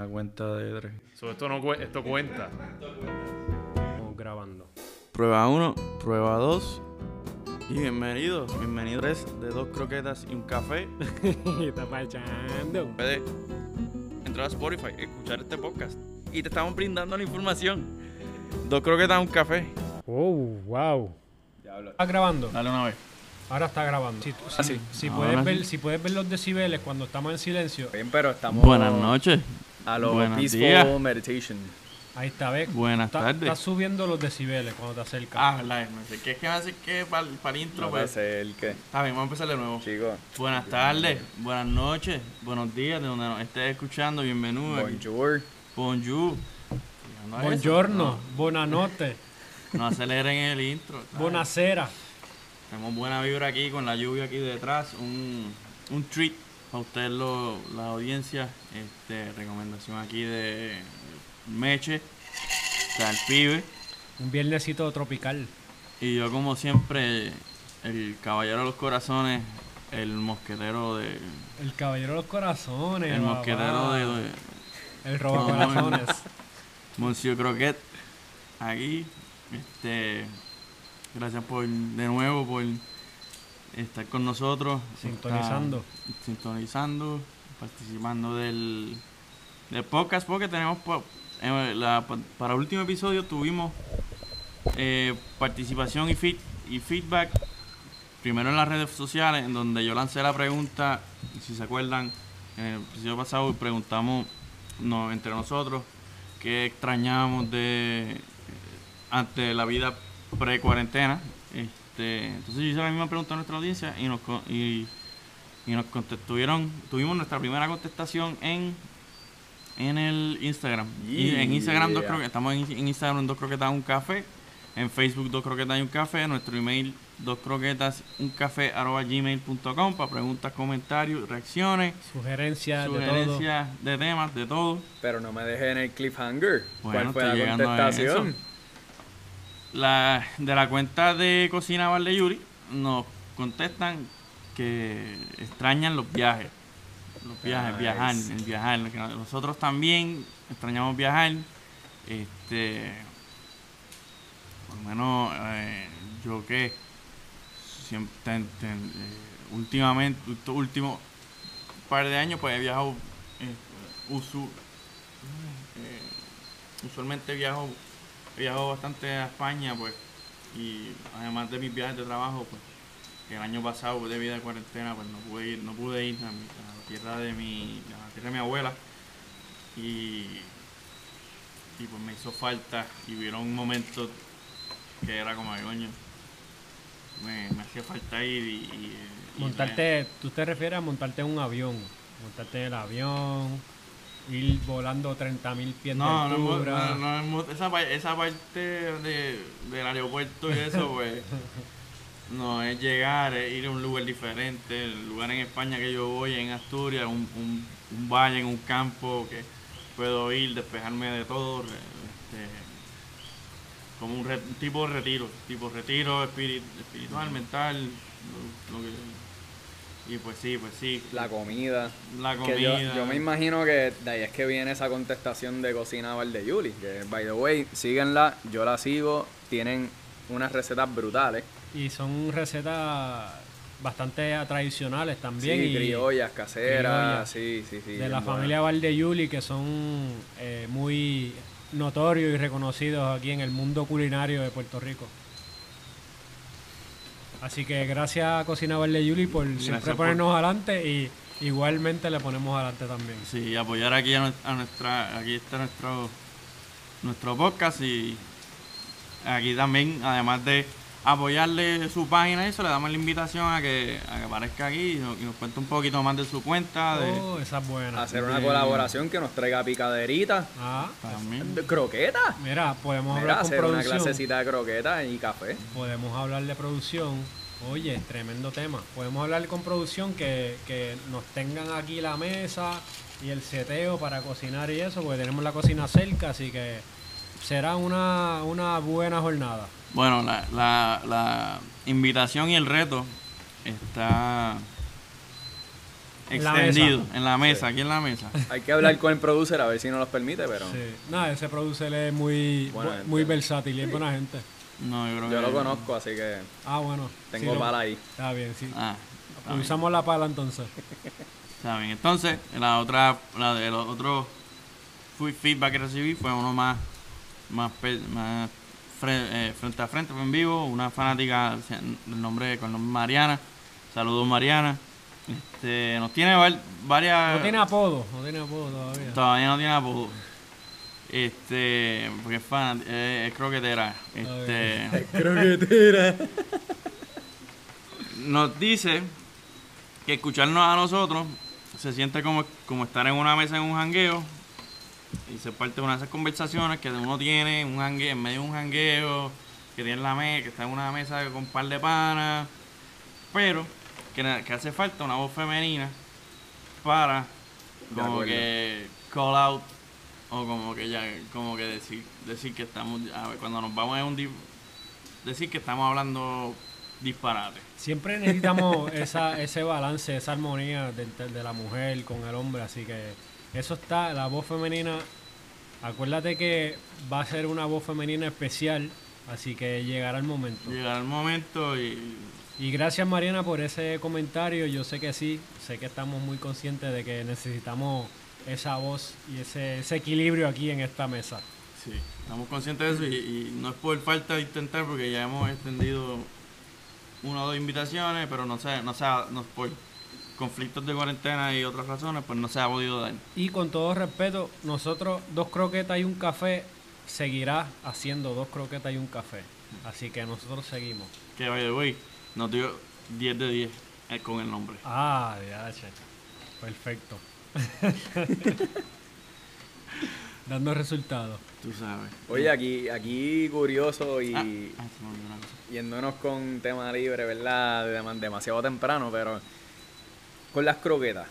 La cuenta de Dre. So, esto, no, cue- esto cuenta. Estamos grabando. Prueba 1, prueba 2. Y bienvenidos, bienvenidos de dos croquetas y un café. Está parchando. Puedes entrar a Spotify, escuchar este podcast. Y te estamos brindando la información. Dos croquetas y un café. Oh, wow. ¿Estás grabando? Dale una vez. Ahora está grabando. Si, si- sí. si puedes ver, si puedes ver los decibeles cuando estamos en silencio, Bien, pero estamos Buenas noches. A lo Buenos peaceful días. meditation. ahí está, ¿ves? Buenas Está- tardes. Estás subiendo los decibeles cuando te acercas. Ah, verdad, no sé qué es que me hace que para el intro, No pues. sé el que. Está bien, vamos a empezar de nuevo. Chicos, Buenas tardes, buenas noches, buenos días, de donde nos estés escuchando, bienvenido. aquí. bonjour. Bonjour. Eso, Buongiorno, buonanotte, No, no aceleren el intro. ¿sabes? buonasera. Tenemos buena vibra aquí con la lluvia aquí detrás. Un, un treat para ustedes, lo- la audiencia. Este, recomendación aquí de Meche, está el pibe. Un viernesito tropical. Y yo, como siempre, el caballero de los corazones, el mosquetero de. El caballero de los corazones. El mosquetero de, de El roba corazones. Monsieur Croquet. Aquí. Este. Gracias por de nuevo por estar con nosotros. Sintonizando. Está sintonizando, participando del, del podcast porque tenemos eh, la- pa- para el último episodio tuvimos eh, participación y, feed- y feedback primero en las redes sociales en donde yo lancé la pregunta si se acuerdan en el episodio pasado preguntamos no, entre nosotros qué extrañábamos de eh, ante la vida pre-cuarentena. Este, entonces yo hice la misma pregunta a nuestra audiencia y nos, co- y, y nos contestuvieron, tuvimos nuestra primera contestación en en el Instagram. Y en Instagram dos croquetas, estamos en, en Instagram en dos croquetas un café, en Facebook dos croquetas y un café, nuestro email dos croquetas un café arroba gmail.com para preguntas, comentarios, reacciones, Sugerencias de todo. sugerencias de temas, de todo. Pero no me dejen el cliffhanger. Bueno, ¿Cuál fue la contestación? La, de la cuenta de Cocina de Yuri nos contestan que extrañan los viajes. Los viajes, Nice. viajar, el viajar. Nosotros también extrañamos viajar. Este, por lo menos eh, yo que siempre, ten- ten- eh, últimamente, estos últimos par de años, pues he viajado eh, usu- eh, usualmente viajo viajado bastante a España pues y además de mis viajes de trabajo pues el año pasado pues, debido a cuarentena pues no pude ir no pude ir a, mi- a la tierra de mi a la tierra de mi abuela y y pues me hizo falta y hubieron momentos que era como "Ay, coño me, me hacía falta ir y, y- y Montarte, tú te refieres a montarte en un avión. Montarte en el avión, ir volando 30.000 pies No, de no, no, esa, esa parte de, del aeropuerto y eso, pues, no es llegar, es ir a un lugar diferente. El lugar en España que yo voy, en Asturias, un, un, un valle, en un campo que puedo ir, despejarme de todo. este, como un, re- un tipo de retiro, tipo retiro espiri- espiritual, mental. lo- lo que- y pues sí, pues sí. La comida. la Que yo, comida. yo me imagino que de ahí es que viene esa contestación de Cocina Bar de Yuli. Que, by the way, síguenla. Yo la sigo. Tienen unas recetas brutales. Y son recetas bastante tradicionales también. sí, y criollas, caseras. criollas. Sí, sí, sí. de la buenas. familia Valdeyuli que son eh, muy notorios y reconocidos aquí en el mundo culinario de Puerto Rico. Así que gracias a Cocina Valdeyuli por siempre por- ponernos adelante y igualmente le ponemos adelante también. Sí, apoyar aquí a, nue- a nuestra, aquí está nuestro nuestro podcast y aquí también, además de apoyarle su página y eso, le damos la invitación a que, a que aparezca aquí y nos, y nos cuente un poquito más de su cuenta, de Oh, esa es buena. Hacer una de- colaboración que nos traiga picaderita. Ah, también. de ¿Croquetas? mira, podemos Mira, hablar con hacer una clasecita de croquetas y café. Podemos hablar de producción. Oye, tremendo tema. Podemos hablar con producción que, que nos tengan aquí la mesa y el seteo para cocinar y eso, porque tenemos la cocina cerca, así que será una, una buena jornada. Bueno, la, la, la invitación y el reto está la extendido en la mesa, aquí en la mesa. Hay que hablar con el producer a ver si nos los permite, pero Sí. Nada, ese producer es muy, Buena bu- gente. muy versátil y es buena gente. No, yo creo yo que lo conozco, así que Ah, bueno. tengo sí, pala ahí. Está bien, sí. Ah, está bien, Usamos la pala entonces. está bien. Entonces, la otra, la de los otros feedback que recibí fue uno más, más, más fre- eh, frente a frente, fue en vivo, una fanática el nombre con el nombre Mariana. Saludos Mariana. Este, nos tiene varias. No tiene apodo, no tiene apodo todavía. Todavía no tiene apodo. Este, porque es fan, eh, es croquetera. Este, Croquetera. nos dice que escucharnos a nosotros se siente como, como estar en una mesa en un jangueo y se parte de una de esas conversaciones que uno tiene un jangueo, en medio de un jangueo, que tiene la mesa, que está en una mesa con un par de panas, pero que, que hace falta una voz femenina para como que call out o como que ya como que decir decir que estamos a ver, cuando nos vamos a un decir que estamos hablando disparate Siempre necesitamos esa, ese balance, esa armonía de, de- de la mujer con el hombre, así que eso está, la voz femenina, acuérdate que va a ser una voz femenina especial, así que llegará el momento. llegará el momento y Y gracias Mariana por ese comentario, yo sé que sí, sé que estamos muy conscientes de que necesitamos esa voz y ese, ese equilibrio aquí en esta mesa. sí estamos conscientes de eso y, y no es por falta de intentar porque ya hemos extendido una o dos invitaciones pero no sé no se ha- no, por conflictos de cuarentena y otras razones pues no se ha podido dar Y con todo respeto, nosotros dos croquetas y un café seguirá haciendo dos croquetas y un café. Así que nosotros seguimos. que the way nos dio 10 de 10 eh, con el nombre Ah, DH. Perfecto. Dando resultados. tú sabes Oye, aquí, aquí curioso y ah, ah, yéndonos con tema libre, ¿verdad? Dem- demasiado temprano, pero con las croquetas.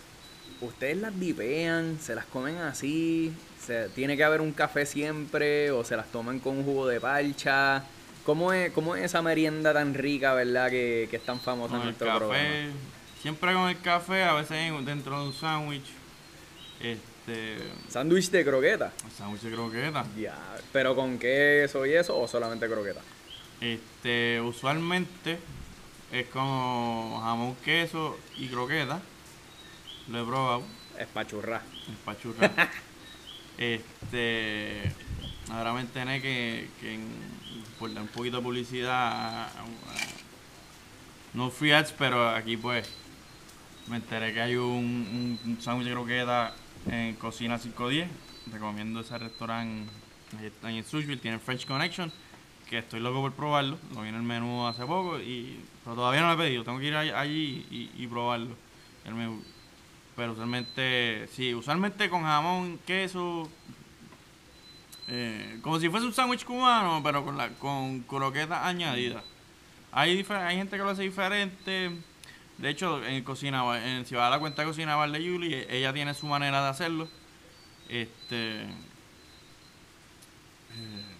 ¿Ustedes las dipean? ¿Se las comen así? ¿Se, ¿Tiene que haber un café siempre? ¿O se las toman con un jugo de parcha? ¿Cómo es, cómo es esa merienda tan rica, verdad, que, que es tan famosa con en el nuestro café programa? siempre con el café a veces en- dentro de un sándwich este ¿Sándwich de croqueta? sándwich de croqueta Ya, ¿pero con queso y eso o solamente croqueta? Este, usualmente es como jamón, queso y croqueta. Lo he probado, Es pachurra. es pachurra. este, ahora me enteré que, que en- por dar un poquito de publicidad, no free ads, pero aquí pues me enteré que hay un, un, un sándwich de croqueta en Cocina 510. Recomiendo ese restaurante en Sushville, tiene French Connection que estoy loco por probarlo. Lo vi en el menú hace poco, y pero todavía no lo he pedido. Tengo que ir all- allí y, probarlo. El menú. Pero usualmente, sí, usualmente con jamón, queso, eh, como si fuese un sándwich cubano, pero con, la, con croquetas añadidas. Hay, hay gente que lo hace diferente. De hecho, en cocina, en, si va a la cuenta de cocina Bar de Julie, ella tiene su manera de hacerlo. Este,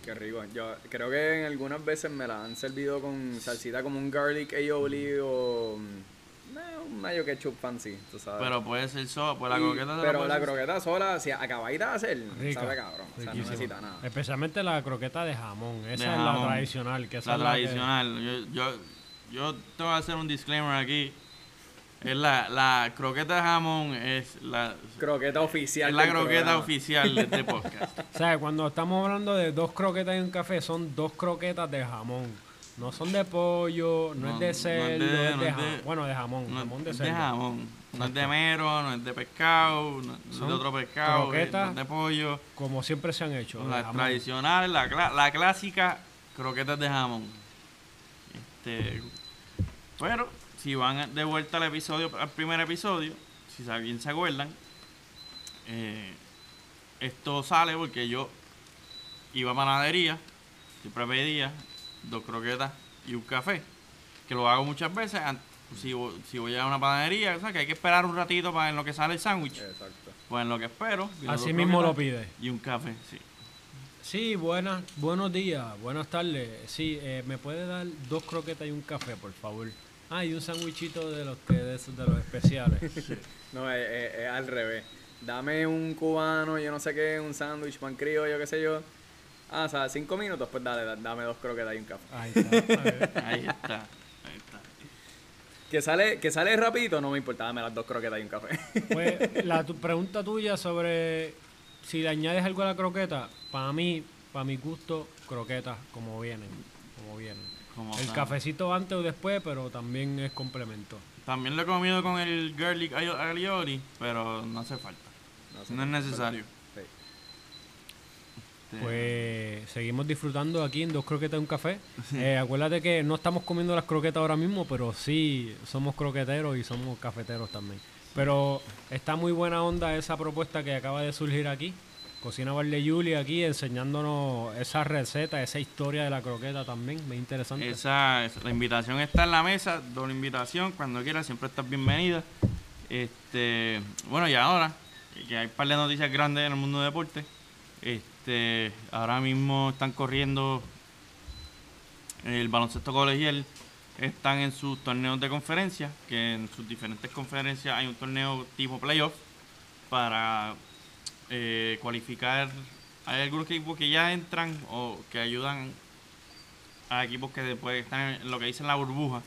Qué rico. Yo creo que en algunas veces me la han servido con salsita como un garlic aioli o mm, eh, un mayo ketchup fancy, tú sabes. pero puede ser solo, pues la Y- croqueta pero la hacer- croqueta sola, si acabadita de hacer, Rica. sabe cabrón. O sea, no necesita nada. Especialmente la croqueta de jamón. Esa De es jamón. la tradicional. Que esa La es la que- tradicional. Yo, yo, yo tengo que hacer un disclaimer aquí. Es la, la croqueta de jamón es la, Croqueta oficial. es la croqueta programa. oficial de este podcast. O sea, cuando estamos hablando de dos croquetas y un café, son dos croquetas de jamón. No son de pollo, no, No, es de no es de- cerdo, es de, no de- Bueno, de jamón, No, jamón de es cerdo. de jamón. No es de mero, no es de pescado, no es Son de otro pescado, es- croquetas es de pollo. Como siempre se han hecho. de La jamón. tradicional, la, la clásica croquetas de jamón. Este, pero si van de vuelta al episodio, al primer episodio, si bien se acuerdan, eh, esto sale porque yo iba a panadería, siempre pedía dos croquetas y un café, que lo hago muchas veces. Si, si voy a una panadería, o sea, que hay que esperar un ratito para en lo que sale el sándwich. Exacto. Pues en lo que espero. Así mismo lo pide. Y un café, sí. Sí, buenas, buenos días, buenas tardes. Sí, eh, ¿me puede dar dos croquetas y un café, por favor? Ah, y un sándwichito de los que de, esos- de los especiales. No, es, es- es al revés. Dame un cubano, yo no sé qué, un sándwich, pan criollo, qué sé yo. Ah, o sea, cinco minutos, pues dale, da- dame dos croquetas y un café. Ahí está. Ahí está. Ahí está. Que sale, que sale rapidito, no me importa, dame las dos croquetas y un café. Pues la tu pregunta tuya sobre si le añades algo a la croqueta, para mí, para mi gusto, croquetas como vienen, como vienen. Como El tal. cafecito antes o después, pero también es complemento. También lo he comido con el garlic alioli, pero no hace falta. No es necesario. Sí. Este, Pues seguimos disfrutando aquí en Dos Croquetas y un Café. Eh, acuérdate que no estamos comiendo las croquetas ahora mismo, pero sí somos croqueteros y somos cafeteros también. Pero está muy buena onda esa propuesta que acaba de surgir aquí. Cocina Bar de Yuli aquí enseñándonos esa receta, esa historia de la croqueta también, muy interesante. Esa, esa- la invitación está en la mesa, doble invitación, cuando quieras, siempre estás bienvenida. Este, bueno, y ahora, que hay un par de noticias grandes en el mundo del deporte. Este, ahora mismo están corriendo el baloncesto colegial, están en sus torneos de conferencia, que en sus diferentes conferencias hay un torneo tipo playoff para eh, cualificar. Hay algunos equipos que ya entran o que ayudan a equipos que después están en lo que dicen la burbuja,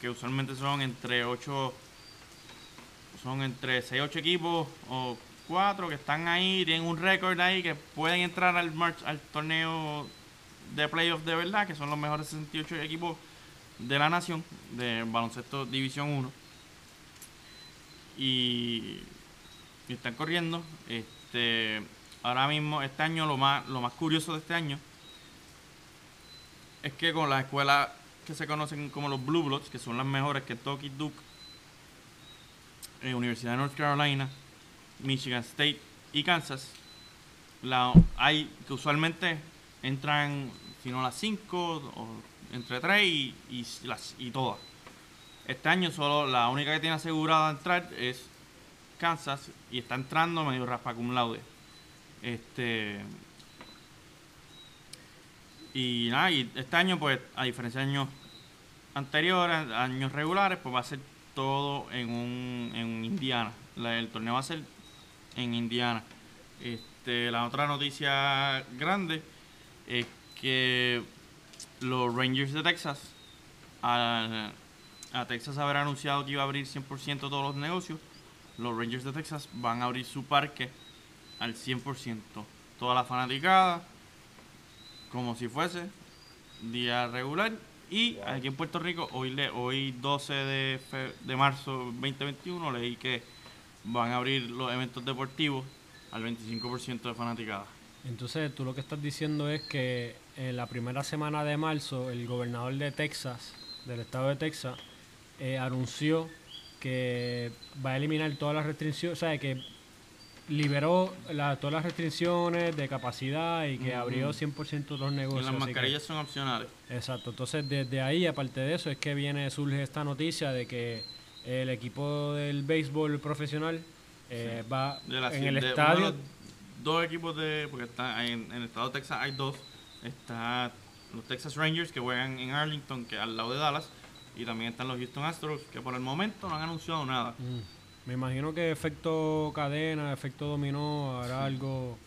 que usualmente son entre 8, son entre 6 8 equipos o 4 que están ahí, tienen un récord ahí que pueden entrar al march, al torneo de playoff de verdad, que son los mejores 68 equipos de la nación, de baloncesto División 1. Y, están corriendo. Este, ahora mismo, este año, lo más, lo más curioso de este año es que con las escuelas que se conocen como los Blue Bloods, que son las mejores que Kentucky, Duke, eh, Universidad de North Carolina, Michigan State y Kansas, hay que usualmente entran, si no las 5 o entre 3 y, y todas. Este año solo la única que tiene asegurada entrar es Kansas y está entrando medio raspa cum laude. Este, y nada, y este año, pues, a diferencia de años anteriores, años regulares, pues va a ser todo en un en Indiana. El torneo va a ser en Indiana. Este, la otra noticia grande es que los Rangers de Texas, a, a Texas haber anunciado que iba a abrir 100% todos los negocios, los Rangers de Texas van a abrir su parque al 100%. Toda la fanaticada, como si fuese día regular. Y aquí en Puerto Rico, hoy, le, hoy 12 de, fe- de marzo 2021, leí que van a abrir los eventos deportivos al 25% de fanaticada. Entonces, tú lo que estás diciendo es que en la primera semana de marzo, el gobernador de Texas, del estado de Texas, eh, anunció que va a eliminar todas las restricciones, o sea, que liberó la- todas las restricciones de capacidad y que Ujú. abrió 100% los Y negocios. las así que- mascarillas son opcionales. Exacto, entonces desde ahí, aparte de eso, es que viene, surge esta noticia de que el equipo del béisbol profesional eh, va De la, en el de uno de estadio. los dos equipos de. Porque está en, en el estado de Texas hay dos. Está los Texas Rangers que juegan en Arlington, que al lado de Dallas. Y también están los Houston Astros, que por el momento no han anunciado nada. Mm. Me imagino que efecto cadena, efecto dominó, hará algo.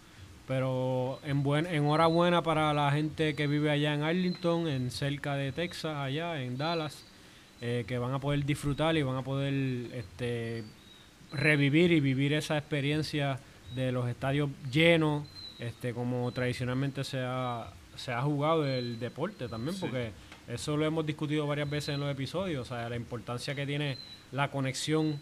Pero en buen, enhorabuena para la gente que vive allá en Arlington, en cerca de Texas, allá en Dallas, eh, que van a poder disfrutar y van a poder este, revivir y vivir esa experiencia de los estadios llenos, este, como tradicionalmente se ha, se ha jugado el deporte también, Sí. porque eso lo hemos discutido varias veces en los episodios, o sea, la importancia que tiene la conexión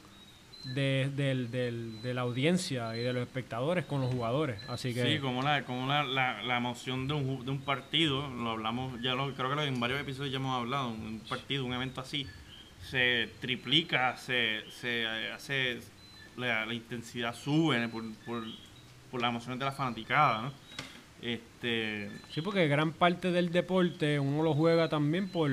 de, del- del- de la audiencia y de los espectadores con los jugadores. Así que Sí, como la, como la, la, la emoción de un, de un partido, lo hablamos, ya lo, creo que en varios episodios ya hemos hablado, un partido, un evento así, se triplica, se, se hace, la, intensidad sube por, por, por la emoción de la fanaticada, ¿no? Este, Sí, porque gran parte del deporte uno lo juega también por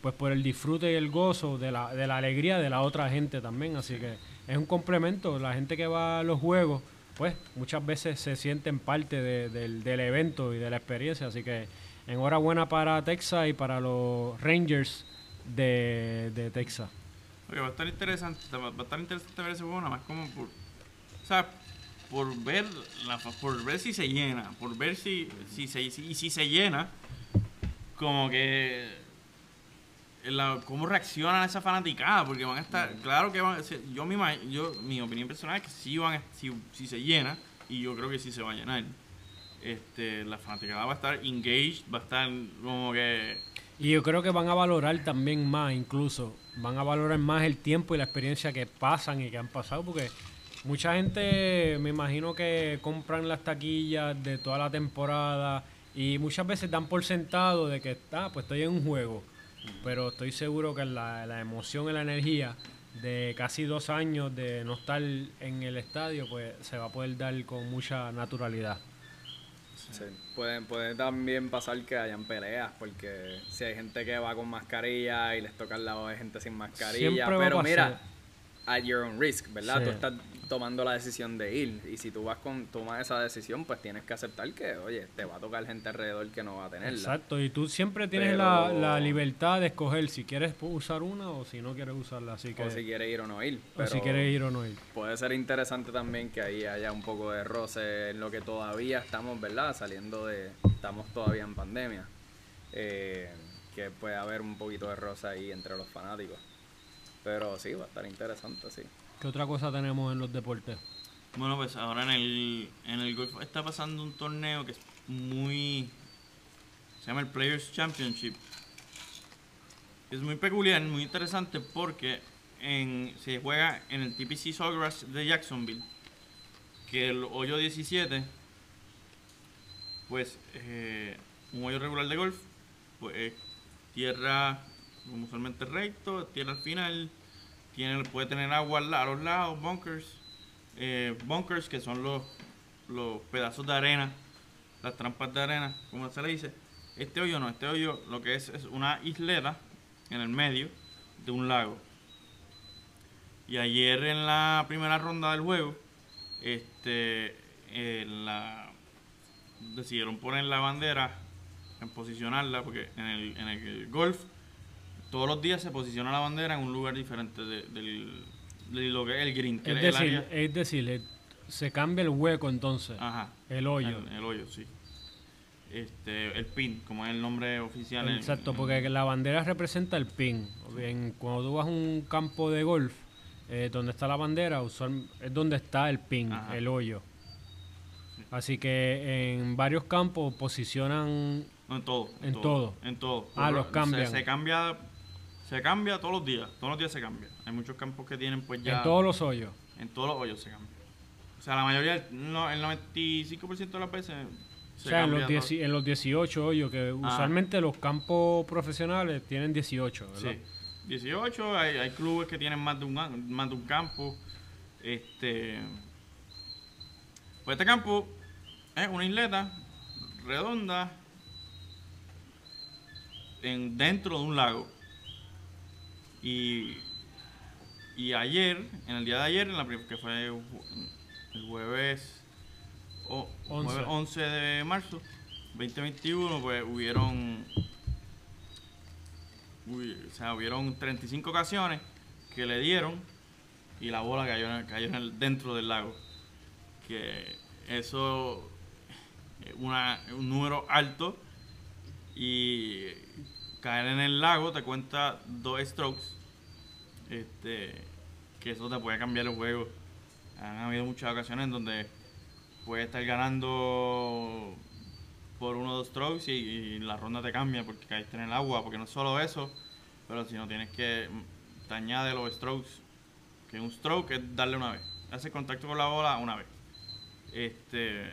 pues por el disfrute y el gozo de la, de la alegría de la otra gente también. Así que es un complemento. La gente que va a los juegos, pues muchas veces se sienten parte de- del, del evento y de la experiencia. Así que enhorabuena para Texas y para los Rangers de, de Texas. Porque va a estar interesante, va va a estar interesante ver ese juego nada más como por, o sea, por ver, la, por ver si se llena, por ver si, si se, si, y si se llena, como que la, cómo reaccionan esa fanaticada, porque van a estar, claro que van, yo mi, yo mi opinión personal es que sí van, si, si se llena y yo creo que sí se va a llenar. Este, la fanaticada va a estar engaged, va a estar como que Y yo creo que van a valorar también más, incluso, van a valorar más el tiempo y la experiencia que pasan y que han pasado, porque mucha gente, me imagino que compran las taquillas de toda la temporada y muchas veces dan por sentado de que, ah, pues estoy en un juego, pero estoy seguro que la, la emoción y la energía de casi dos años de no estar en el estadio, pues se va a poder dar con mucha naturalidad. Sí. Puede, puede también pasar que hayan peleas, porque si hay gente que va con mascarilla y les toca al lado de gente sin mascarilla. Siempre Pero mira, at your own risk, ¿verdad? Sí. Tú estás tomando la decisión de ir. Y si tú vas con tomas esa decisión, pues tienes que aceptar que, oye, te va a tocar gente alrededor que no va a tenerla. Exacto, y tú siempre tienes Pero- la, la libertad de escoger si quieres usar una o si no quieres usarla, así que O si quieres ir o no ir. o Pero si quieres ir o no ir. Puede ser interesante también que ahí haya un poco de roce en lo que todavía estamos, ¿verdad? Saliendo de... Estamos todavía en pandemia. Eh, que puede haber un poquito de roce ahí entre los fanáticos. Pero sí, va a estar interesante, sí. ¿Qué otra cosa tenemos en los deportes? Bueno, pues ahora en el, en el golf está pasando un torneo que es muy... Se llama el Players Championship. Es muy peculiar, muy interesante porque se juega en el TPC Sawgrass de Jacksonville. Que el hoyo 17, pues eh, un hoyo regular de golf, pues es tierra como usualmente recto, tierra al final, tiene, puede tener agua a los lados, bunkers, eh, bunkers que son los, los pedazos de arena, las trampas de arena, como se le dice. Este hoyo no, este hoyo lo que es es una isleta en el medio de un lago. Y ayer en la primera ronda del juego, este, eh, la, decidieron poner la bandera, en posicionarla, porque en el, en el golf todos los días se posiciona la bandera en un lugar diferente de, del, de lo que es el green, que Es es el decir, área- es decir, eh, se cambia el hueco entonces, Ajá. el hoyo. El, el hoyo, sí. Este, el pin, como es el nombre oficial. Exacto, en- porque la bandera representa el pin. En- cuando tú vas a un campo de golf, eh, donde está la bandera, usual, es donde está el pin, Ajá. el hoyo. Así que en varios campos posicionan No, en todo. En todo. En todo. Ah, los cambian. Se, se cambia. Se cambia todos los días. Todos los días se cambia. Hay muchos campos que tienen pues ya. en todos los hoyos. en todos los hoyos se cambia. O sea, la mayoría, no, el 95% de las veces. O Se sea, en los, dieci- en los 18 hoyos, que usualmente los campos profesionales tienen 18, ¿verdad? Sí. 18, hay, hay clubes que tienen más de un más de un campo. Este pues este campo es una isleta redonda en, dentro de un lago. Y, y ayer, en el día de ayer, en la, que fue el jueves, o- Once. jueves 11 de marzo 2021, pues hubieron Uy, o sea, hubieron 35 ocasiones que le dieron y la bola cayó, cayó en el- dentro del lago. Que eso es una- un número alto y caer en el lago te cuenta dos strokes. Este, que eso te puede cambiar el juego. Han habido muchas ocasiones donde puedes estar ganando por uno o dos strokes y, la ronda te cambia porque caíste en el agua, porque no es solo eso, pero si no tienes que te añade los strokes, que un stroke es darle una vez, hacer contacto con la bola una vez. Este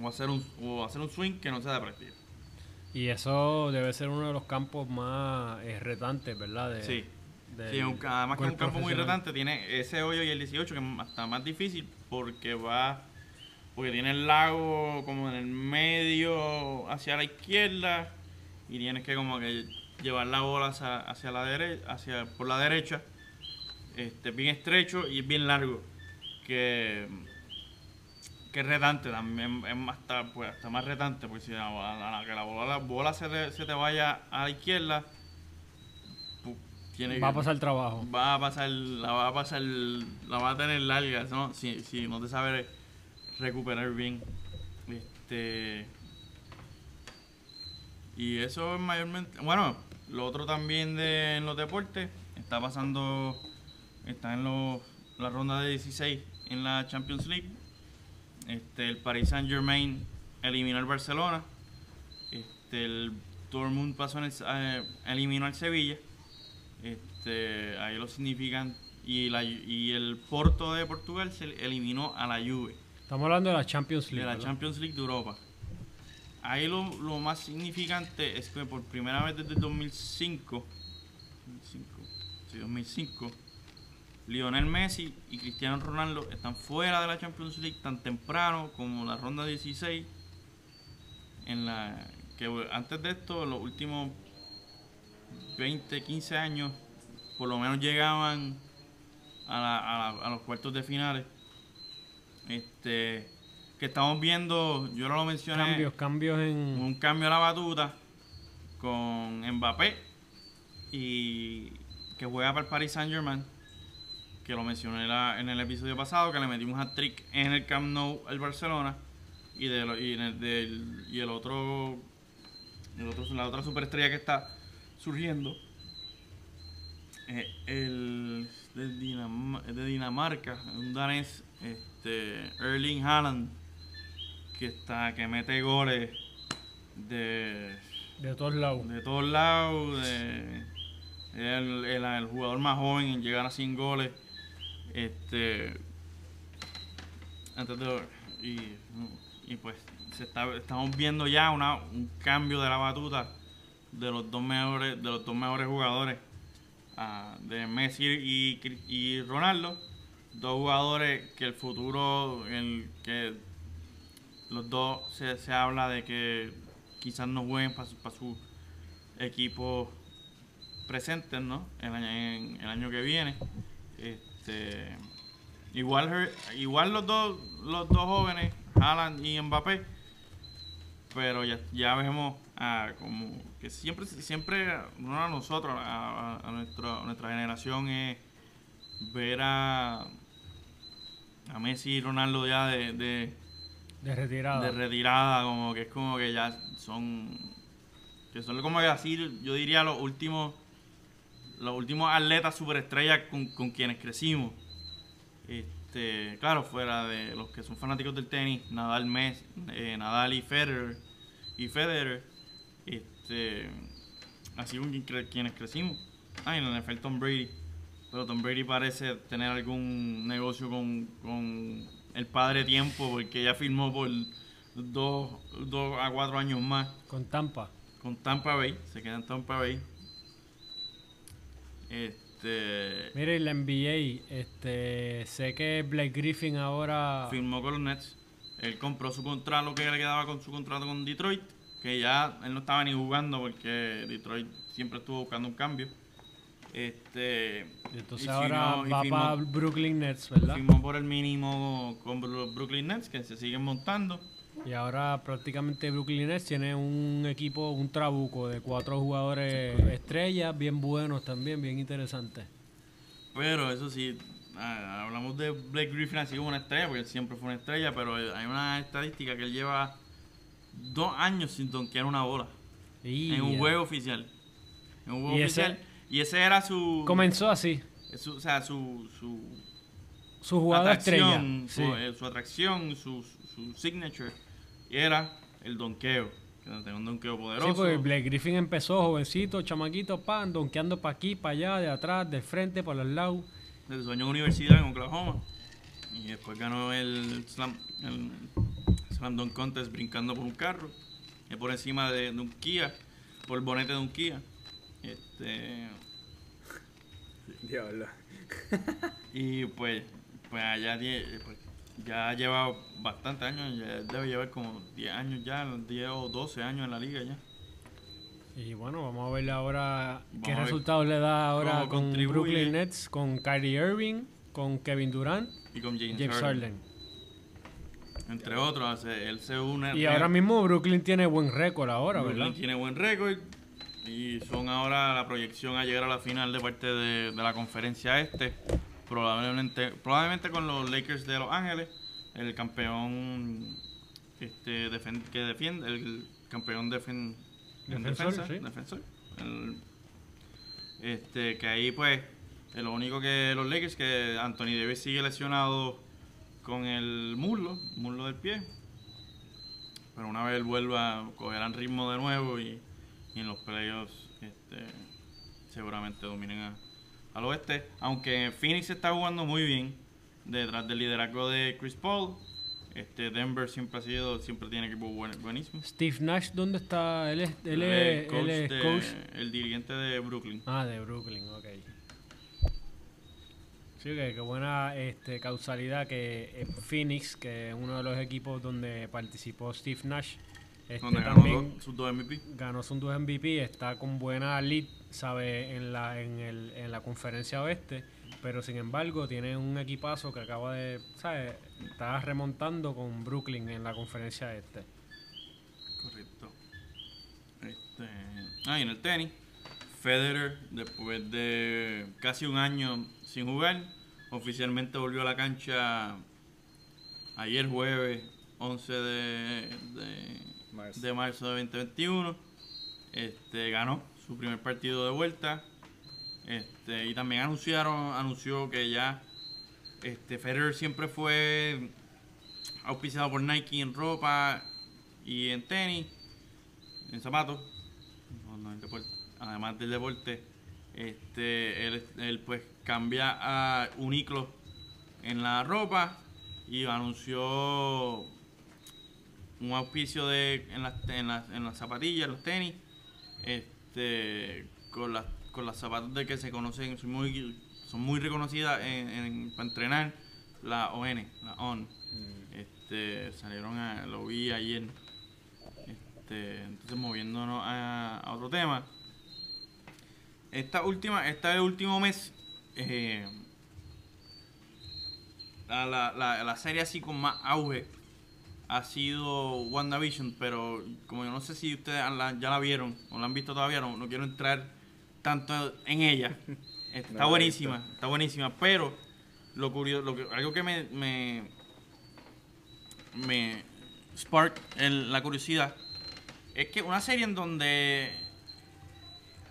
o hacer un o hacer un swing que no sea de práctica. Y eso debe ser uno de los campos más eh, retantes, ¿verdad? De- Sí. Sí, un- además que es un campo muy retante, tiene ese hoyo y el 18 que es hasta más difícil porque va porque tiene el lago como en el medio hacia la izquierda y tienes que como que llevar la bola hacia, hacia la derecha, hacia por la derecha. Este bien estrecho y bien largo que que es retante también es más hasta, pues, hasta más retante porque si la, bola- la- que la bola, la bola se, te, se te vaya a la izquierda tiene Va a pasar trabajo. va a pasar, la va a pasar, la va a tener larga, ¿no? Si, si no te sabe recuperar bien. Este. Y eso es mayormente. Bueno, lo otro también de en los deportes. Está pasando. Está en los, la ronda de 16 en la Champions League. Este, el Paris Saint Germain eliminó al Barcelona. Este, el Dortmund pasó en el, eh, eliminó al Sevilla. Este, ahí lo significan. Y, la, y el Porto de Portugal se eliminó a la Juve Estamos hablando de la Champions de League. la ¿verdad? Champions League de Europa. Ahí lo, lo más significante es que por primera vez desde el 2005, 2005, sí, 2005, Lionel Messi y Cristiano Ronaldo están fuera de la Champions League tan temprano como la ronda 16. En la que antes de esto, los últimos 20, 15 años, por lo menos llegaban a, la- a la- a los cuartos de finales. Este, que estamos viendo, yo no lo mencioné, Cambios, cambios en. un cambio a la batuta con Mbappé y que juega para el Paris Saint Germain, que lo mencioné la- en el episodio pasado, que le metimos a trick en el Camp Nou al Barcelona y, de, el, del- y el otro, el otro, la otra superestrella que está surgiendo, eh, el de, Dinam- de Dinamarca, un danés, este, Erling Haaland, que está que mete goles de, De todos lados. de todos lados, de, el, el- el jugador más joven en llegar a 100 goles, este, y, y pues estamos viendo ya una, un cambio de la batuta de los dos mejores, de los dos mejores jugadores ah, de Messi y, y Ronaldo, dos jugadores que el futuro, el que los dos se, se habla de que quizás no jueguen para su, equipo presentes, ¿no? El año, en- el año que viene. Este, igual, igual los dos, los dos jóvenes, Haaland y Mbappé, pero ya, ya vemos ah, como que siempre, siempre no a nosotros, a, a- a nuestro- a nuestra generación es ver a, a Messi y Ronaldo ya de- de De retirada. de retirada, como que es como que ya son que son como que así, yo diría los últimos los últimos atletas superestrellas con, con quienes crecimos. Este, claro, fuera de los que son fanáticos del tenis, Nadal Messi, eh, Nadal y Federer y Federer, este, así con quienes crecimos. Ah, y en el NFL Tom Brady. Pero Tom Brady parece tener algún negocio con, con el padre tiempo porque ya firmó por dos, dos a cuatro años más Con Tampa. con Tampa Bay. Se queda en Tampa Bay. Este Mire, la NBA, este, sé que Blake Griffin ahora firmó con los Nets. Él compró su contrato, lo que le quedaba con su contrato con Detroit. Que ya él no estaba ni jugando porque Detroit siempre estuvo buscando un cambio. Este. entonces y ahora firmó- va para Brooklyn Nets, ¿verdad? Firmó por el mínimo con los Brooklyn Nets, que se siguen montando. Y ahora prácticamente Brooklyn Nets tiene un equipo, un trabuco de cuatro jugadores estrellas, bien buenos también, bien interesantes. Pero eso sí, ah, hablamos de Blake Griffin así como una estrella, porque él siempre fue una estrella, pero hay una estadística que él lleva dos años sin donkear una bola en un juego oficial. En un juego Y ese- oficial. y ese era su. Comenzó así, su- o sea, su. su su jugada estrella. Sí. su, eh, su atracción, su, su signature, era el donkeo. Que tenía un donkeo Sí, poderoso. porque Blake Griffin empezó jovencito, chamaquito, pan, donkeando para aquí, para allá, de atrás, de frente, por los lados. de su año de universidad en Oklahoma. Y después ganó el Slam, el Slam Dunk Contest brincando por un carro. Y por encima de, de un Kia, por el bonete de un Kia. Este, Diablo. y pues, pues allá tie- pues, ya lleva bastantes años, ya debe llevar como 10 años ya, 10 o 12 años en la liga ya. Y bueno, vamos a ver ahora qué Vamos resultados le da ahora con. Brooklyn Nets, con Kyrie Irving, con Kevin Durant, Y con James, James Harden. Entre otros, él se une. Y ahora mismo Brooklyn tiene buen récord ahora, Brooklyn ¿verdad? tiene buen récord. Y son ahora la proyección a llegar a la final de parte de, de la conferencia este. Probablemente, probablemente con los Lakers de Los Ángeles. El campeón este, que defiende, el campeón defen- en Defensor, defensa, sí. defensor. El- este, que ahí pues, lo único que los Lakers, que Anthony Davis sigue lesionado con el muslo, muslo del pie. Pero una vez él vuelva, cogerán ritmo de nuevo y, y en los playoffs este, seguramente dominen a- al oeste. Aunque Phoenix está jugando muy bien detrás del liderazgo de Chris Paul. Este, Denver siempre ha sido, siempre tiene equipo buen- buenísimo. Steve Nash, ¿dónde está? Él es, él El coach él es de- coach. el dirigente de Brooklyn. Ah, de Brooklyn, ok. Sí, que qué buena este, causalidad que eh, Phoenix, que es uno de los equipos donde participó Steve Nash, este, donde ganó sus dos MVP. ganó sus dos MVP, está con buena lead, sabe, en la, en, el, en la conferencia oeste, pero sin embargo tiene un equipazo que acaba de, ¿sabes? Está remontando con Brooklyn en la conferencia este. Correcto. Este, ah, y en el tenis, Federer, después de casi un año sin jugar, oficialmente volvió a la cancha ayer jueves 11 de, de, De marzo de 2021. Este, ganó su primer partido de vuelta. Este, y también anunciaron, anunció que ya este, Federer siempre fue auspiciado por Nike en ropa y en tenis, en zapatos, además del deporte, este, él, él, pues cambia a Uniqlo en la ropa y anunció un auspicio de en las, en las, en las zapatillas, los tenis, este, con las con las zapatos de que se conocen, son muy, son muy reconocidas en, en- para entrenar, la ON, la ON. Mm. Este, salieron a, lo vi ayer. Este, entonces moviéndonos a, a otro tema. Esta última, este último mes, eh, la, la, la, la serie así con más auge ha sido WandaVision, pero como yo no sé si ustedes ya la vieron o la han visto todavía, no, no quiero entrar tanto en ella. Está No buenísima, está buenísima, pero lo curioso, lo que, algo que me, me, me spark el- la curiosidad es que una serie en donde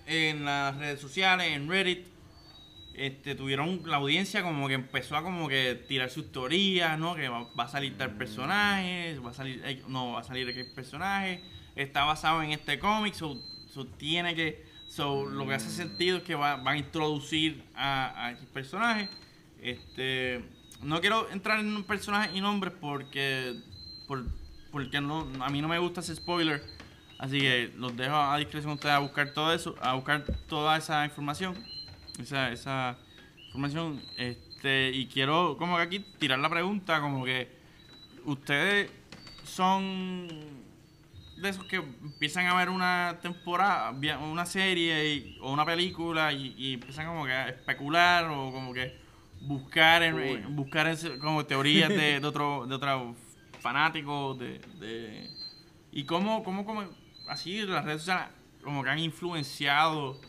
en las redes sociales, en Reddit, este, tuvieron la audiencia como que empezó a como que tirar sus teorías, ¿no? Que va, va a salir tal personaje, va a salir, eh, no, va a salir aquel personaje, está basado en este cómic, so, tiene que, so, lo que hace sentido es que va, van a introducir a, a X personaje. Este, no quiero entrar en personajes y nombres porque, por, porque no, a mí no me gusta ese spoiler. Así que los dejo a discreción ustedes a buscar todo eso, a buscar toda esa información, esa, esa información, este, y quiero como que aquí tirar la pregunta, como que ustedes son de esos que empiezan a ver una temporada, una serie y- o una película y, y empiezan como que a especular o como que buscar en, en- buscar ese- como teorías de, de otro de otros fanáticos de, de y cómo, cómo, cómo así las redes sociales como que han influenciado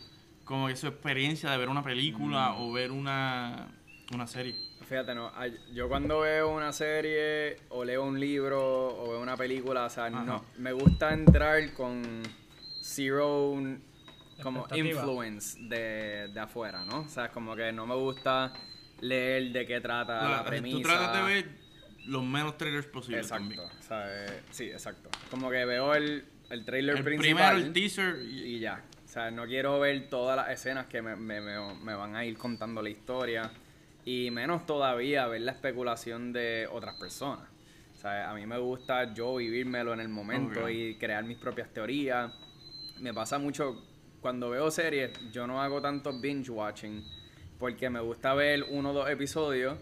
como que su experiencia de ver una película o ver una, una serie. Fíjate, no, ay- yo cuando veo una serie o leo un libro o veo una película, o sea, Ajá. no, me gusta entrar con zero como influence de, de afuera, ¿no? O sea, como que no me gusta leer de qué trata la, La- premisa. tú tratas de ver los menos trailers posibles Exacto, también. o sea, eh, sí, exacto. Como que veo el, el trailer El principal primero, el teaser y, y ya. O sea, no quiero ver todas las escenas que me, me- me- me van a ir contando la historia. Y menos todavía ver la especulación de otras personas. O sea, a mí me gusta yo vivírmelo en el momento y crear mis propias teorías. Me pasa mucho cuando veo series, yo no hago tanto binge watching porque me gusta ver uno o dos episodios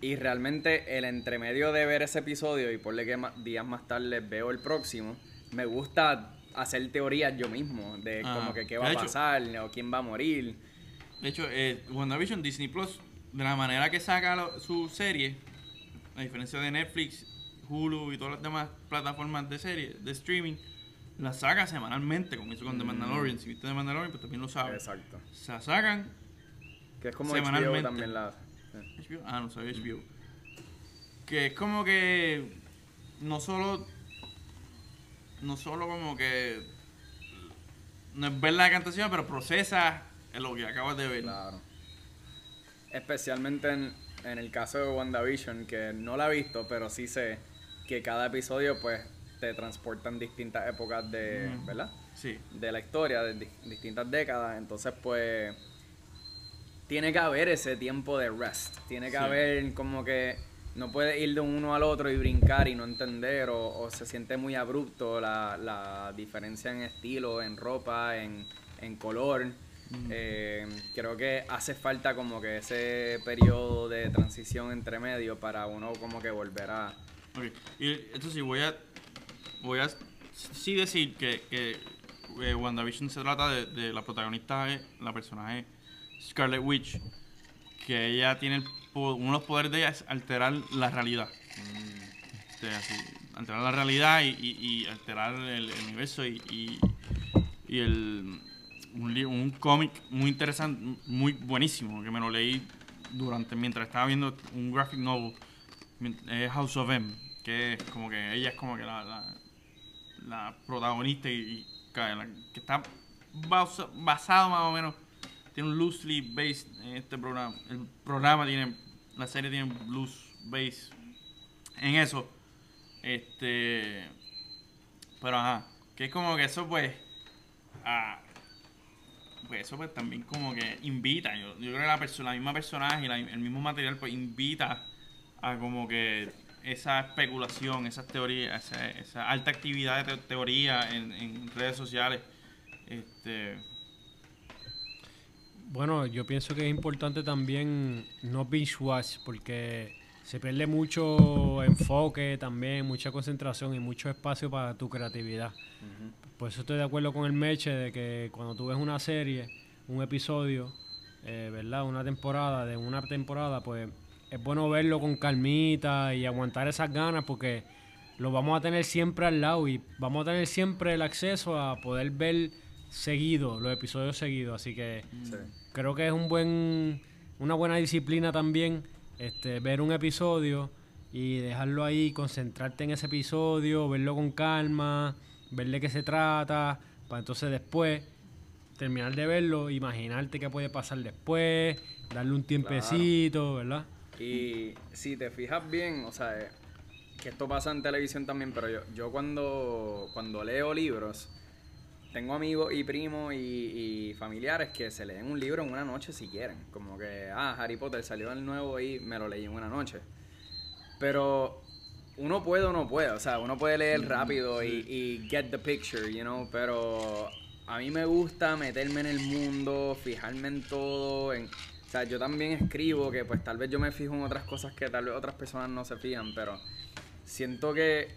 y realmente el entremedio de ver ese episodio y por que días más tarde veo el próximo, me gusta hacer teorías yo mismo de Ah, como que qué va a hecho- pasar o quién va a morir. De hecho, eh, WandaVision, Disney Plus, de la manera que saca lo- su serie, a diferencia de Netflix, Hulu y todas las demás plataformas de serie, de streaming, la saca semanalmente, como hizo con The Mandalorian. Si viste The Mandalorian, pues también lo sabes. Exacto. Se sacan. Que es como Semanalmente. HBO también la. HBO, Ah, no sabía HBO. Que es como que. No solo. No solo como que. No es ver la cantación, pero procesa lo que acabas de ver. Claro. Especialmente en, en el caso de WandaVision, que no la he visto, pero sí sé que cada episodio pues te transporta en distintas épocas de. ¿verdad? Sí. De la historia, de di- distintas décadas. Entonces pues tiene que haber ese tiempo de rest. Tiene que Sí. haber como que no puedes ir de uno al otro y brincar y no entender o, o se siente muy abrupto la, la diferencia en estilo, en ropa, en, en color. Eh, creo que hace falta como que ese periodo de transición entre medio para uno como que volver a... Ok, Y esto sí, voy a. Voy a sí decir que, que eh, WandaVision se trata de, de la protagonista, la personaje Scarlet Witch, que ella tiene el uno de los poderes de ella es alterar la realidad. Este, alterar la realidad y, alterar el, universo y, el, un, un cómic muy interesante, muy buenísimo, que me lo leí durante mientras estaba viendo un graphic novel House of M, que es como que ella es como que la, protagonista y, que está basa- basado más o menos, tiene un loosely based en este programa. El programa tiene, la serie tiene loose base en eso. Este, pero ajá, que es como que eso pues, ah, pues eso pues también como que invita, yo, yo creo que la, persona, la misma personaje y la- el mismo material pues invita a como que esa especulación, esas teorías, esa, esa alta actividad de te- teoría en redes sociales. Este, Bueno, yo pienso que es importante también no binge watch porque se pierde mucho enfoque también, mucha concentración y mucho espacio para tu creatividad. Por eso estoy de acuerdo con el Meche de que cuando tú ves una serie, un episodio, eh, ¿verdad? Una temporada, de una temporada, pues es bueno verlo con calmita y aguantar esas ganas porque lo vamos a tener siempre al lado y vamos a tener siempre el acceso a poder ver seguido, los episodios seguidos. Así que Sí. creo que es un buen una buena disciplina también este ver un episodio y dejarlo ahí concentrarte en ese episodio verlo con calma ver de qué se trata para entonces después terminar de verlo imaginarte qué puede pasar después darle un tiempecito verdad Y si te fijas bien, o sea, eh, que esto pasa en televisión también, pero yo, yo cuando, cuando leo libros, tengo amigos y primos y, y familiares que se leen un libro en una noche si quieren. Como que, ah, Harry Potter salió el nuevo y me lo leí en una noche. Pero uno puede o no puede, o sea, uno puede leer rápido y, y get the picture, you know, pero a mí me gusta meterme en el mundo, fijarme en todo, en, o sea, yo también escribo que pues tal vez yo me fijo en otras cosas que tal vez otras personas no se fijan, pero siento que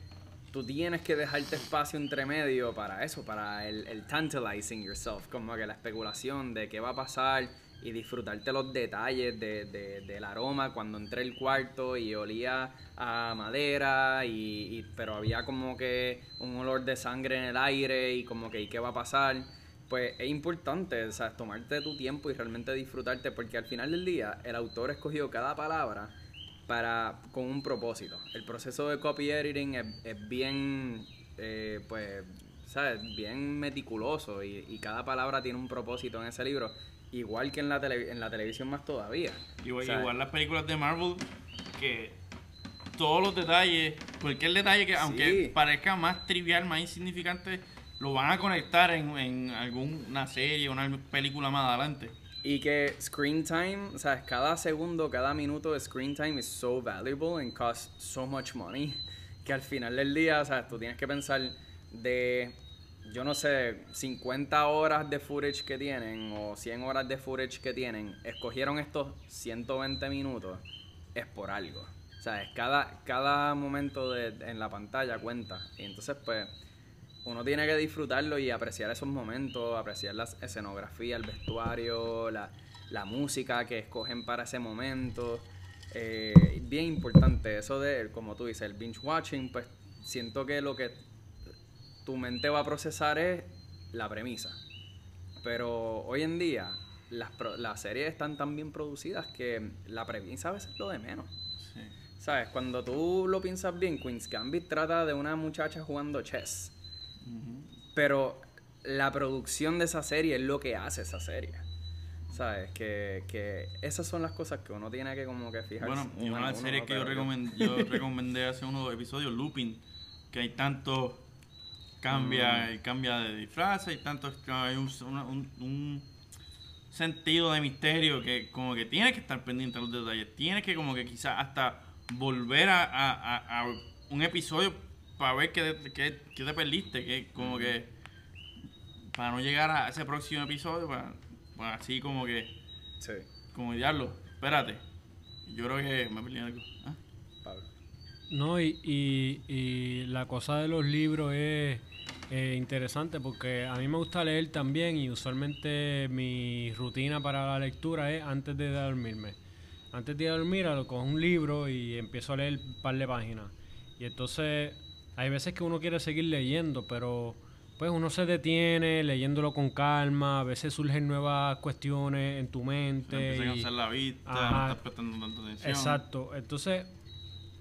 tú tienes que dejarte espacio entre medio para eso, para el, el tantalizing yourself, como que la especulación de qué va a pasar y disfrutarte los detalles de, de- del aroma cuando entré al cuarto y olía a madera y, y- pero había como que un olor de sangre en el aire y como que ¿y qué va a pasar? Pues es importante, o sea, tomarte tu tiempo y realmente disfrutarte porque al final del día el autor escogió cada palabra para con un propósito. El proceso de copy editing es, es bien, eh, pues, ¿sabes? Bien meticuloso y, y cada palabra tiene un propósito en ese libro, igual que en la, tele- en la televisión más todavía. igual, O las películas de Marvel, que todos los detalles, cualquier detalle que aunque Sí. parezca más trivial, más insignificante, lo van a conectar en, en alguna serie, una película más adelante. Y que screen time, o sea, cada segundo, cada minuto de screen time is so valuable and costs so much money que al final del día, o sea, tú tienes que pensar de, yo no sé, 50 horas de footage que tienen o 100 horas de footage que tienen, escogieron estos 120 minutos, es por algo. O sea, cada, cada momento de, en la pantalla cuenta. Y entonces, pues, uno tiene que disfrutarlo y apreciar esos momentos, apreciar la escenografía, el vestuario, la, la música que escogen para ese momento. Eh, bien importante eso de, como tú dices, el binge watching, pues siento que lo que tu mente va a procesar es la premisa. Pero hoy en día las, las series están tan bien producidas que la premisa a veces es lo de menos. Sí. ¿Sabes? Cuando tú lo piensas bien, Queen's Gambit trata de una muchacha jugando chess. Pero la producción de esa serie es lo que hace esa serie. ¿Sabes? Que, que esas son las cosas que uno tiene que como que fijarse. Bueno, y una uno serie que yo, pero recomend- yo recomendé hace unos episodios, Looping, que hay tanto cambia, y cambia de disfraz, hay tanto hay un, una- un- un sentido de misterio que como que tienes que estar pendiente de los detalles, tienes que como que quizás hasta volver a, a- a- a un episodio para ver qué, qué, qué te perdiste, que como que para no llegar a ese próximo episodio, para, para así como que Sí, como diablo, espérate. Yo creo que me perdí algo. ¿Ah? Pablo. No, y, y, y la cosa de los libros es eh, interesante porque a mí me gusta leer también y usualmente mi rutina para la lectura es antes de dormirme. Antes de dormir, lo cojo un libro y empiezo a leer un par de páginas. Y entonces hay veces que uno quiere seguir leyendo, pero pues uno se detiene leyéndolo con calma, a veces surgen nuevas cuestiones en tu mente. a cansar la vista, Ajá. no estás prestando tanta atención. Exacto. Entonces,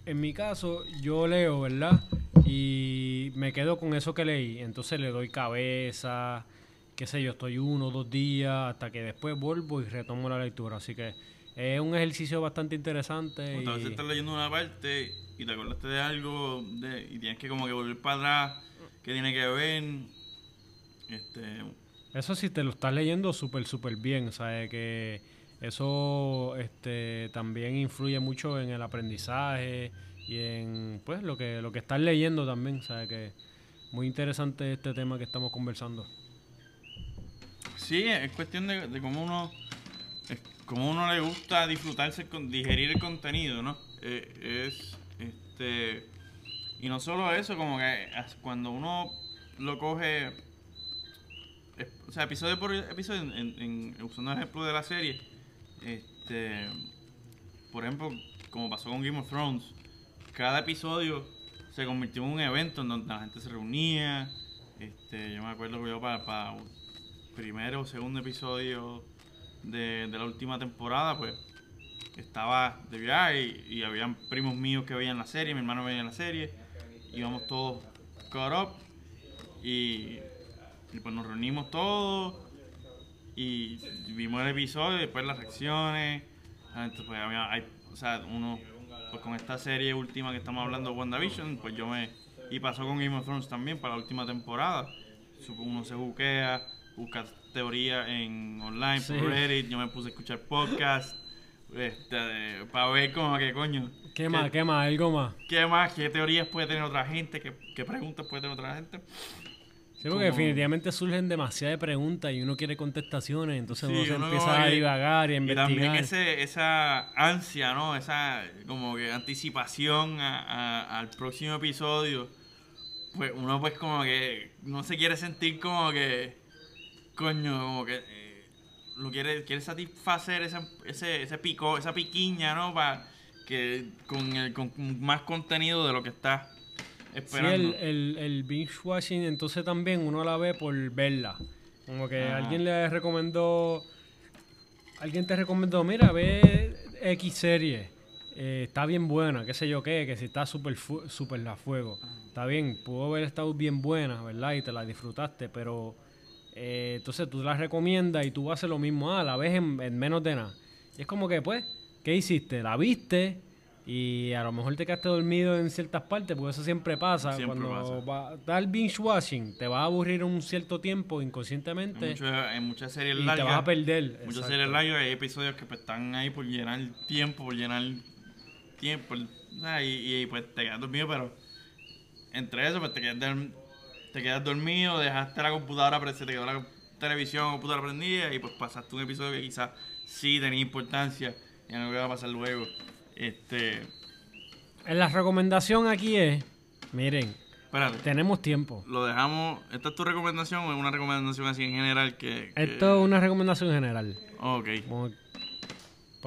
en mi caso, yo leo, ¿verdad? Y me quedo con eso que leí. Entonces le doy cabeza, qué sé yo, estoy uno o dos días hasta que después vuelvo y retomo la lectura. Así que es un ejercicio bastante interesante. Veces y- estás leyendo una parte y te acordaste de algo de- y tienes que como que volver para atrás, que tiene que ver. Este, Eso sí te lo estás leyendo súper, súper bien, ¿sabes? Que eso este, también influye mucho en el aprendizaje y en pues lo que, lo que estás leyendo también, ¿sabes? Que muy interesante este tema que estamos conversando. Sí, es cuestión de, de cómo uno es cómo uno le gusta disfrutarse con digerir el contenido, ¿no? Eh, es este y no solo eso, como que cuando uno lo coge o sea, episodio por episodio en- usando el ejemplo de la serie, este por ejemplo, como pasó con Game of Thrones, cada episodio se convirtió en un evento en donde la gente se reunía. Este, yo me acuerdo que yo para, para primero o segundo episodio de, de la última temporada, pues estaba de viaje y, y habían primos míos que veían la serie, mi hermano veía la serie, íbamos todos caught up y, pues nos reunimos todos y vimos el episodio después las reacciones. Entonces, pues, había- o sea, uno, pues con esta serie última que estamos hablando, WandaVision, pues yo me. Y pasó con Game of Thrones también para la última temporada. Uno se buquea, busca teoría en online, Sí. por Reddit, yo me puse a escuchar podcast. Este, para ver como que coño. ¿Qué más? ¿Qué más? ¿Algo más? ¿Qué más? ¿Qué teorías puede tener otra gente? ¿Qué, qué preguntas puede tener otra gente? Sí, porque Como- definitivamente surgen demasiadas preguntas y uno quiere contestaciones, entonces Sí, uno se uno empieza como a divagar y a Y investigar. también ese, esa ansia, ¿no? Esa como que anticipación a- a- al próximo episodio. Pues uno pues como que no se quiere sentir como que, coño, como que eh, lo quiere, quiere satisfacer esa, ese, ese pico, esa piquiña, ¿no? Para que con, el, con más contenido de lo que está Sí, esperando. el, el, el binge watching entonces también uno la ve por verla. Como que Ajá. alguien le recomendó, alguien te recomendó, mira, ve X serie, eh, está bien buena, qué sé yo qué, que si está súper fu- súper a fuego. Está bien, pudo haber estado bien buena, ¿verdad? Y te la disfrutaste, pero eh, entonces tú la recomiendas y tú haces lo mismo, ah, la ves en, en menos de nada. Y es como que, pues, ¿qué hiciste? La viste y a lo mejor te quedaste dormido en ciertas partes, porque eso siempre pasa. Siempre Cuando pasa. da el binge watching, te va a aburrir un cierto tiempo en, inconscientemente muchos- en muchas series y te largas. vas a perder. Muchas exacto. series largas hay episodios que pues, están ahí por llenar tiempo, por llenar tiempo. o sea, y, y, pues te quedas dormido, pero entre eso pues te quedas, dorm- te quedas dormido, dejaste la computadora, se te quedó la televisión o computadora prendida y pues pasaste un episodio que quizás sí tenía importancia y no lo que va a pasar luego. Este, En La recomendación aquí es, miren, espérate, tenemos tiempo. lo dejamos, ¿esta es tu recomendación o es una recomendación así en general que... que- Esto es una recomendación general. Ok. Como-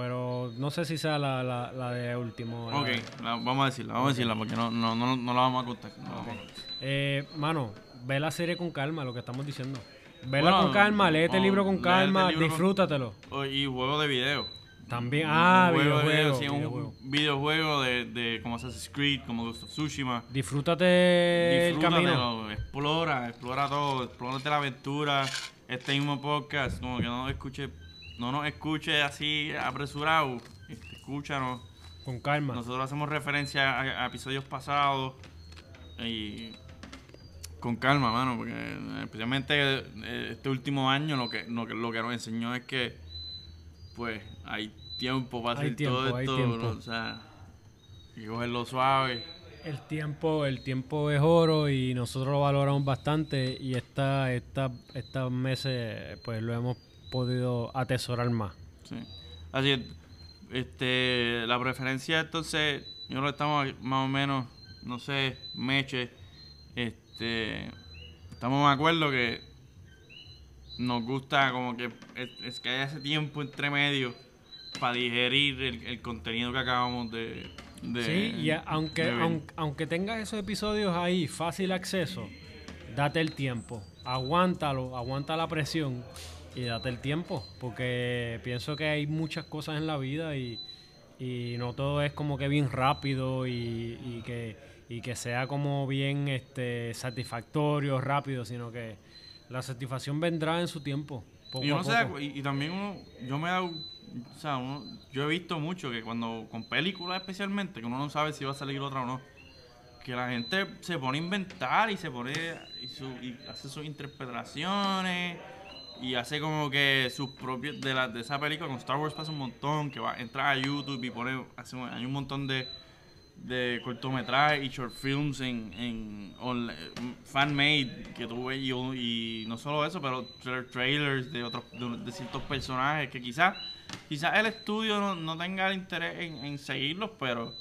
Pero no sé si sea la, la, la de último. Ok, la- vamos a decirla, vamos a decirla porque no, no, no, no la vamos a contar. no contar. Eh, mano, ve la serie con calma, lo que estamos diciendo. Vela Bueno, con calma, léete el libro con calma, libro con- disfrútatelo. Oh, Y juego de video. También, ah, Un juego de videojuego. sí, un videojuego. videojuego de, de como Assassin's Creed, como Ghost of Tsushima. Disfrútate el camino. Explora, explora todo, explórate la aventura. Este mismo podcast, como que no escuche, no nos escuche así apresurado. Escúchanos. Con calma. Nosotros hacemos referencia a, a episodios pasados y con calma, mano, porque eh, especialmente eh, este último año lo que, lo que lo que nos enseñó es que pues hay tiempo para Hay hacer tiempo, todo esto, o sea, y cogerlo suave. El tiempo, el tiempo es oro y nosotros lo valoramos bastante y esta, esta, estos meses pues lo hemos podido atesorar más. Sí. Así es. Este, la preferencia entonces, yo que estamos más o menos, no sé, meche, este, estamos de acuerdo que nos gusta como que es, es que haya ese tiempo entre medio para digerir el, el contenido que acabamos de, de Sí, y aunque, aunque, aunque tengas esos episodios ahí, fácil acceso, date el tiempo, aguántalo, aguanta la presión y date el tiempo, porque pienso que hay muchas cosas en la vida y, y no todo es como que bien rápido y, y que, y que sea como bien este satisfactorio, rápido, sino que la satisfacción vendrá en su tiempo. Poco Y, a uno da poco. y también uno, yo me he dado, o sea, uno- yo he visto mucho que cuando, con películas especialmente, que uno no sabe si va a salir otra o no, que la gente se pone a inventar y se pone, y, su- y hace sus interpretaciones, y hace como que sus propios, de, la, de esa película con Star Wars pasa un montón, que va, entra a YouTube y pone, hay un montón de, de cortometrajes y short films en, en fan made que tuve y, no solo eso pero tra- trailers de otros de, ciertos personajes que quizás quizás el estudio no, no tenga interés en, en seguirlos pero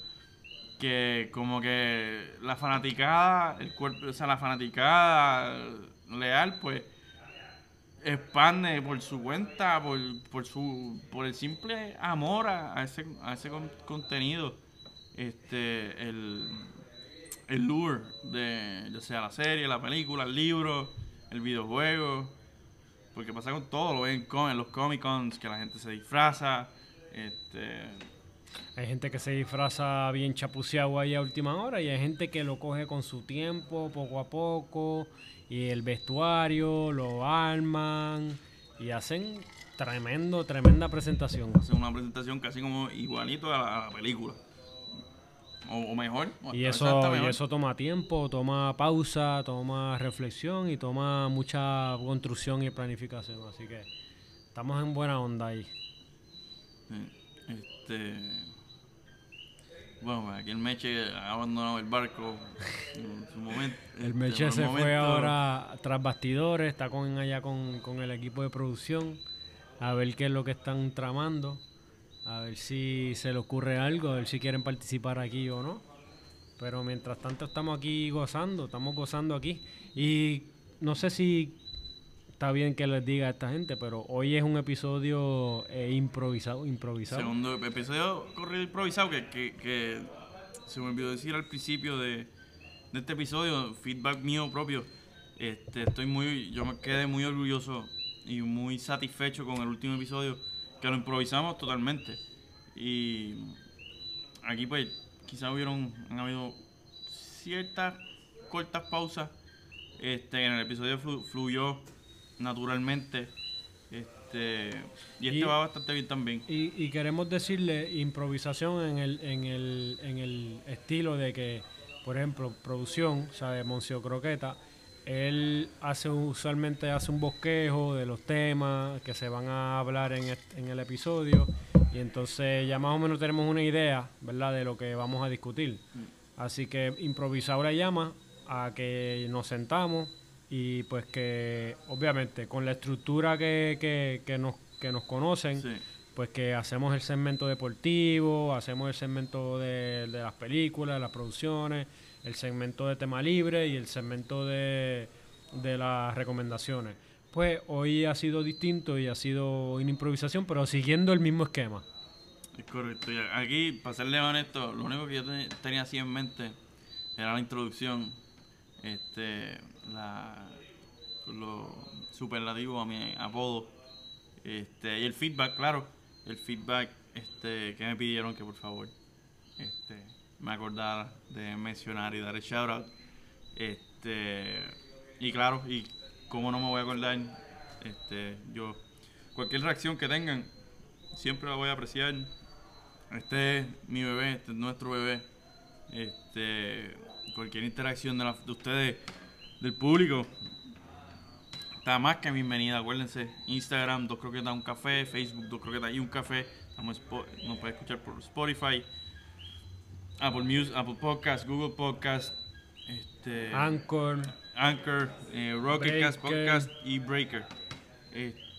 que como que la fanaticada el cuerpo o sea la fanaticada leal pues expande por su cuenta por, por su por el simple amor a, ese a ese con- contenido este el el lure de ya sea la serie la película el libro el videojuego porque pasa con todo lo ven en los comic cons que la gente se disfraza este Hay gente que se disfraza bien chapuceado ahí a última hora y hay gente que lo coge con su tiempo, poco a poco, y el vestuario, lo arman y hacen tremendo, tremenda presentación. hace una presentación casi como igualito a la, a la película o, o mejor o Y eso, hasta y mejor. eso toma tiempo, toma pausa, toma reflexión y toma mucha construcción y planificación. Así que estamos en buena onda ahí. Este. Bueno, pues aquí el Meche ha abandonado el barco en su momento. El Este, Meche se fue ahora tras bastidores, está con allá con, con el equipo de producción, a ver qué es lo que están tramando, a ver si se le ocurre algo, a ver si quieren participar aquí o no. Pero mientras tanto estamos aquí gozando, estamos gozando aquí. Y no sé si está bien que les diga a esta gente, pero hoy es un episodio eh, improvisado, improvisado. Segundo episodio corrido improvisado que, que, se me olvidó decir al principio de, de este episodio, feedback mío propio. Este, estoy muy, yo me quedé muy orgulloso y muy satisfecho con el último episodio, que lo improvisamos totalmente. Y aquí pues quizás hubieron, han habido ciertas cortas pausas. Este, en el episodio flu- fluyó naturalmente. Este, y este Y- va bastante bien también. Y, y queremos decirle improvisación en el, en, el, en el estilo de que, por ejemplo, producción, o sea, de Moncio Croqueta, él hace usualmente hace un bosquejo de los temas que se van a hablar en, en el episodio y entonces ya más o menos tenemos una idea, ¿verdad?, de lo que vamos a discutir. Así que improvisar la llama a que nos sentamos y pues que obviamente con la estructura que, que, que nos, que nos conocen, Sí. pues que hacemos el segmento deportivo, hacemos el segmento de, de las películas, de las producciones, el segmento de tema libre y el segmento de, de las recomendaciones. Pues hoy ha sido distinto y ha sido una improvisación, pero siguiendo el mismo esquema. Es correcto. Y aquí, para serle honesto, lo único que yo te- tenía así en mente era la introducción, este, la, lo superlativo a mi apodo, este, y el feedback, claro, el feedback, este, que me pidieron que por favor, este, me acordara de mencionar y dar el shout out, este, y claro, y como no me voy a acordar, este, yo, cualquier reacción que tengan, siempre la voy a apreciar. Este es mi bebé, este es nuestro bebé. Este, cualquier interacción de, la- de ustedes, del público, está más que bienvenida. Acuérdense, Instagram, dos croquetas, un café, Facebook, dos croquetas y un café. Estamos nos puede escuchar por Spotify, Apple Music, Apple Podcast, Google Podcast, este, Anchor. Anchor, eh, Rocket Cast Breaker. Podcast y Breaker. Este,